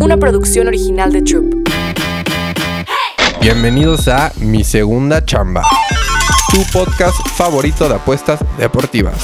una producción original de Troop. Bienvenidos a Mi Segunda Chamba, tu podcast favorito de apuestas deportivas.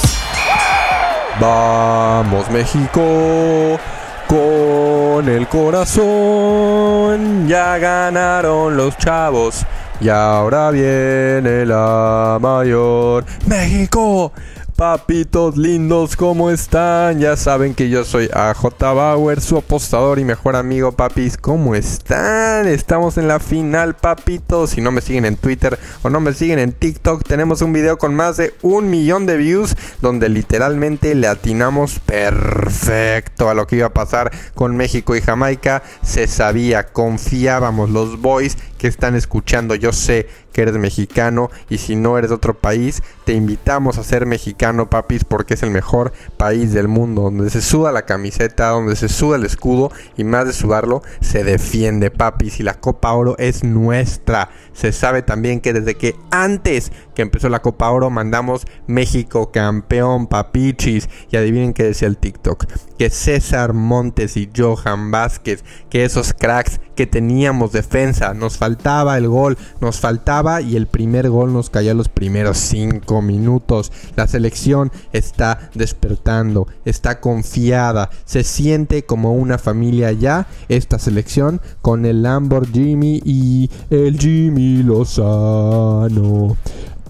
Vamos México, con el corazón, ya ganaron los chavos y ahora viene la mayor. México, Papitos lindos, ¿cómo están? Ya saben que yo soy AJ Bauer, su apostador y mejor amigo, papis. ¿Cómo están? Estamos en la final, papitos. Si no me siguen en Twitter o no me siguen en TikTok, tenemos un video con más de un millón de views donde literalmente le atinamos perfecto a lo que iba a pasar con México y Jamaica. Se sabía, confiábamos los boys que están escuchando. Yo sé eres mexicano y si no eres de otro país, te invitamos a ser mexicano, papis, porque es el mejor país del mundo, donde se suda la camiseta, donde se suda el escudo y más de sudarlo, se defiende, papis, y la Copa Oro es nuestra. Se sabe también que desde que antes que empezó la Copa Oro mandamos México campeón, papichis, y adivinen qué decía el TikTok, que César Montes y Johan Vázquez, que esos cracks que teníamos defensa, nos faltaba el gol, nos faltaba y el primer gol nos cayó a los primeros cinco minutos. La selección está despertando, está confiada, se siente como una familia ya esta selección con el Lamborghini y el Jimmy Lozano.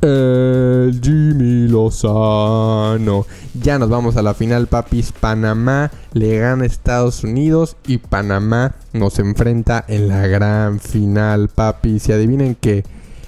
El Jimmy Lozano. Ya nos vamos a la final, papis. Panamá le gana a Estados Unidos y Panamá nos enfrenta en la gran final, papis. Y adivinen que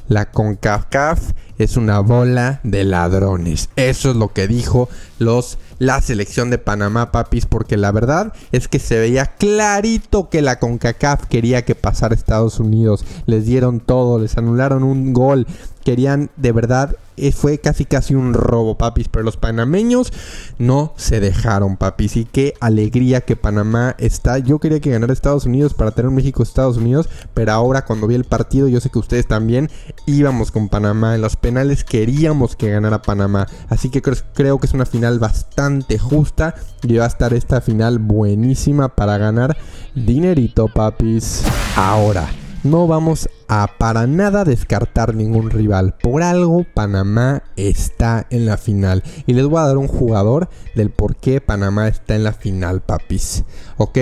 la CONCACAF es una bola de ladrones. Eso es lo que dijo los la selección de Panamá, papis, porque la verdad es que se veía clarito que la CONCACAF quería que pasara Estados Unidos. Les dieron todo, les anularon un gol. Querían de verdad eh, fue casi casi un robo, papis. Pero los panameños no se dejaron, papis. Y qué alegría que Panamá está. Yo quería que ganara Estados Unidos para tener un México-Estados Unidos. Pero ahora cuando vi el partido, yo sé que ustedes también íbamos con Panamá. En los penales queríamos que ganara Panamá. Así que creo, que es una final bastante justa. Y va a estar esta final buenísima para ganar dinerito, papis. Ahora no vamos a para nada descartar ningún rival. Por algo Panamá está en la final. Y les voy a dar un jugador del por qué Panamá está en la final, papis. ¿Ok?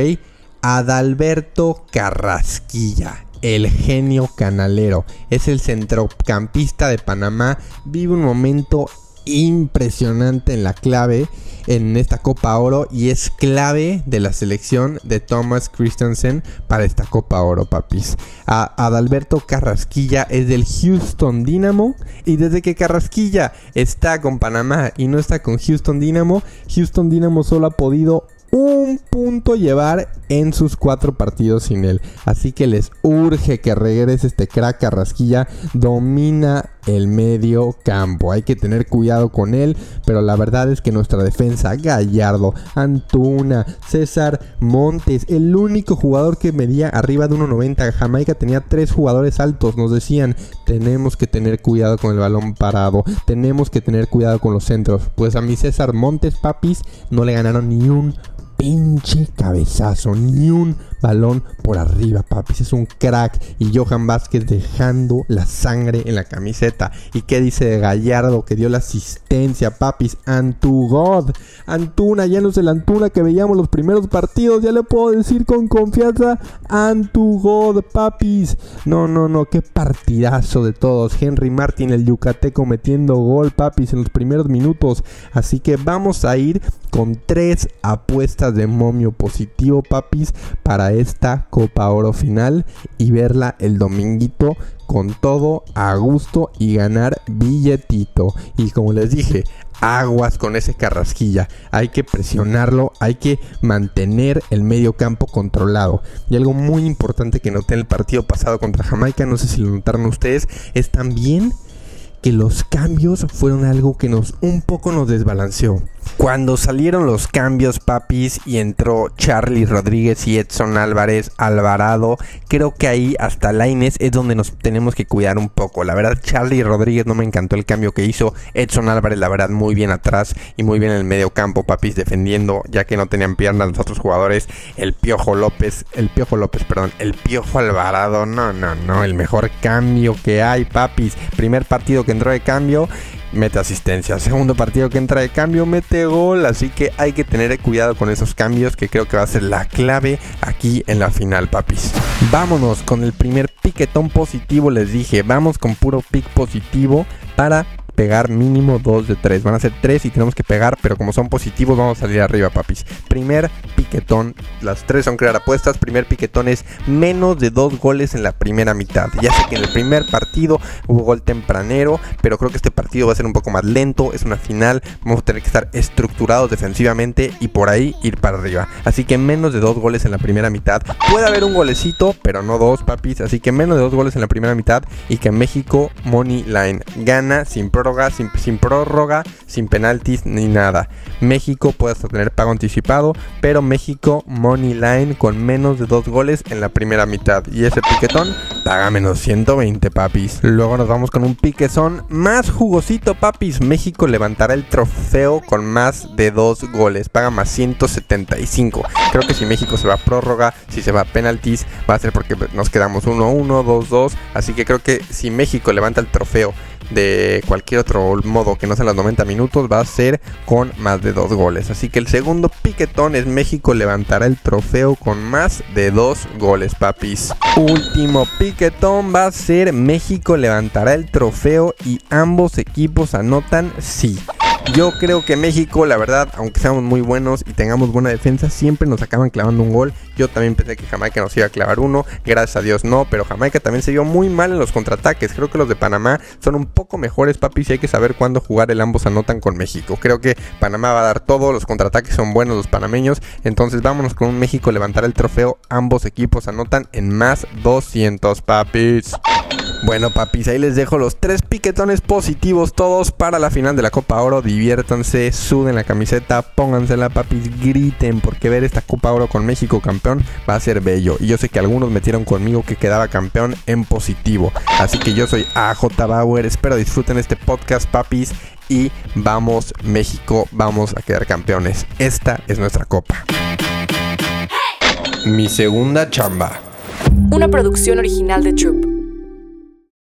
Adalberto Carrasquilla. El genio canalero. Es el centrocampista de Panamá. Vive un momento impresionante en la clave en esta Copa Oro y es clave de la selección de Thomas Christensen para esta Copa Oro, papis. Adalberto Carrasquilla es del Houston Dynamo y desde que Carrasquilla está con Panamá y no está con Houston Dynamo, Houston Dynamo solo ha podido un punto llevar en sus cuatro partidos sin él. Así que les urge que regrese este crack Carrasquilla. Domina el medio campo. Hay que tener cuidado con él, pero la verdad es que nuestra defensa, Gallardo, Antuna, César Montes, el único jugador que medía arriba de 1.90. Jamaica tenía tres jugadores altos. Nos decían, tenemos que tener cuidado con el balón parado, tenemos que tener cuidado con los centros. Pues a mi César Montes, papis, no le ganaron ni un pinche cabezazo, ni un balón por arriba, papis. Es un crack. Y Johan Vázquez dejando la sangre en la camiseta. ¿Y qué dice de Gallardo que dio la asistencia, papis? Antu God. Antuna, ya no es el Antuna que veíamos los primeros partidos. Ya le puedo decir con confianza. Antu God, papis. No, no, no. Qué partidazo de todos. Henry Martin, el yucateco, metiendo gol, papis, en los primeros minutos. Así que vamos a ir con tres apuestas de momio positivo, papis, para esta Copa Oro final y verla el dominguito con todo a gusto y ganar billetito. Y como les dije, aguas con ese carrasquilla. Hay que presionarlo, hay que mantener el medio campo controlado. Y algo muy importante que noté en el partido pasado contra Jamaica, no sé si lo notaron ustedes, es también que los cambios fueron algo que nos un poco nos desbalanceó. Cuando salieron los cambios, papis, y entró Charlie Rodríguez y Edson Álvarez Alvarado, creo que ahí hasta Laines es donde nos tenemos que cuidar un poco. La verdad, Charlie Rodríguez no me encantó el cambio que hizo. Edson Álvarez, la verdad, muy bien atrás y muy bien en el medio campo, papis, defendiendo, ya que no tenían piernas los otros jugadores. El Piojo López, el Piojo López, perdón, el Piojo Alvarado, no, no, no, el mejor cambio que hay, papis. Primer partido que entró de cambio mete asistencia. Segundo partido que entra de cambio, mete gol. Así que hay que tener cuidado con esos cambios que creo que va a ser la clave aquí en la final, papis. Vámonos con el primer piquetón positivo, les dije. Vamos con puro pick positivo para pegar mínimo 2 de 3. Van a ser 3 y tenemos que pegar, pero como son positivos vamos a salir arriba, papis. Primer piquetón, las 3 son crear apuestas. Primer piquetón es menos de 2 goles en la primera mitad. Ya sé que en el primer partido hubo gol tempranero, pero creo que este partido va a ser un poco más lento. Es una final, vamos a tener que estar estructurados defensivamente y por ahí ir para arriba. Así que menos de 2 goles en la primera mitad. Puede haber un golecito, pero no dos, papis. Así que menos de 2 goles en la primera mitad y que México Money Line gana sin prórroga sin, prórroga, sin penaltis ni nada. México puede hasta tener pago anticipado, pero México money line con menos de dos goles en la primera mitad. Y ese piquetón paga menos 120, papis. Luego nos vamos con un piquezón más jugosito, papis. México levantará el trofeo con más de dos goles. Paga más 175. Creo que si México se va a prórroga, si se va a penaltis, va a ser porque nos quedamos 1-1, 2-2. Así que creo que si México levanta el trofeo de cualquier otro modo que no sea los 90 minutos va a ser con más de dos goles. Así que el segundo piquetón es México levantará el trofeo con más de dos goles, papis. Último piquetón va a ser México levantará el trofeo y ambos equipos anotan sí. Yo creo que México, la verdad, aunque seamos muy buenos y tengamos buena defensa, siempre nos acaban clavando un gol. Yo también pensé que Jamaica nos iba a clavar uno, gracias a Dios no, pero Jamaica también se vio muy mal en los contraataques. Creo que los de Panamá son un poco mejores, papi, y hay que saber cuándo jugar el ambos anotan con México. Creo que Panamá va a dar todo, los contraataques son buenos los panameños, entonces vámonos con un México levantar el trofeo. Ambos equipos anotan en más 200, papis. Bueno, papis, ahí les dejo los tres piquetones positivos todos para la final de la Copa Oro. Diviértanse, suden la camiseta, póngansela, papis, griten, porque ver esta Copa Oro con México campeón va a ser bello. Y yo sé que algunos metieron conmigo que quedaba campeón en positivo. Así que yo soy AJ Bauer, espero disfruten este podcast, papis. Y vamos, México, vamos a quedar campeones. Esta es nuestra copa. Mi segunda chamba. Una producción original de Troop.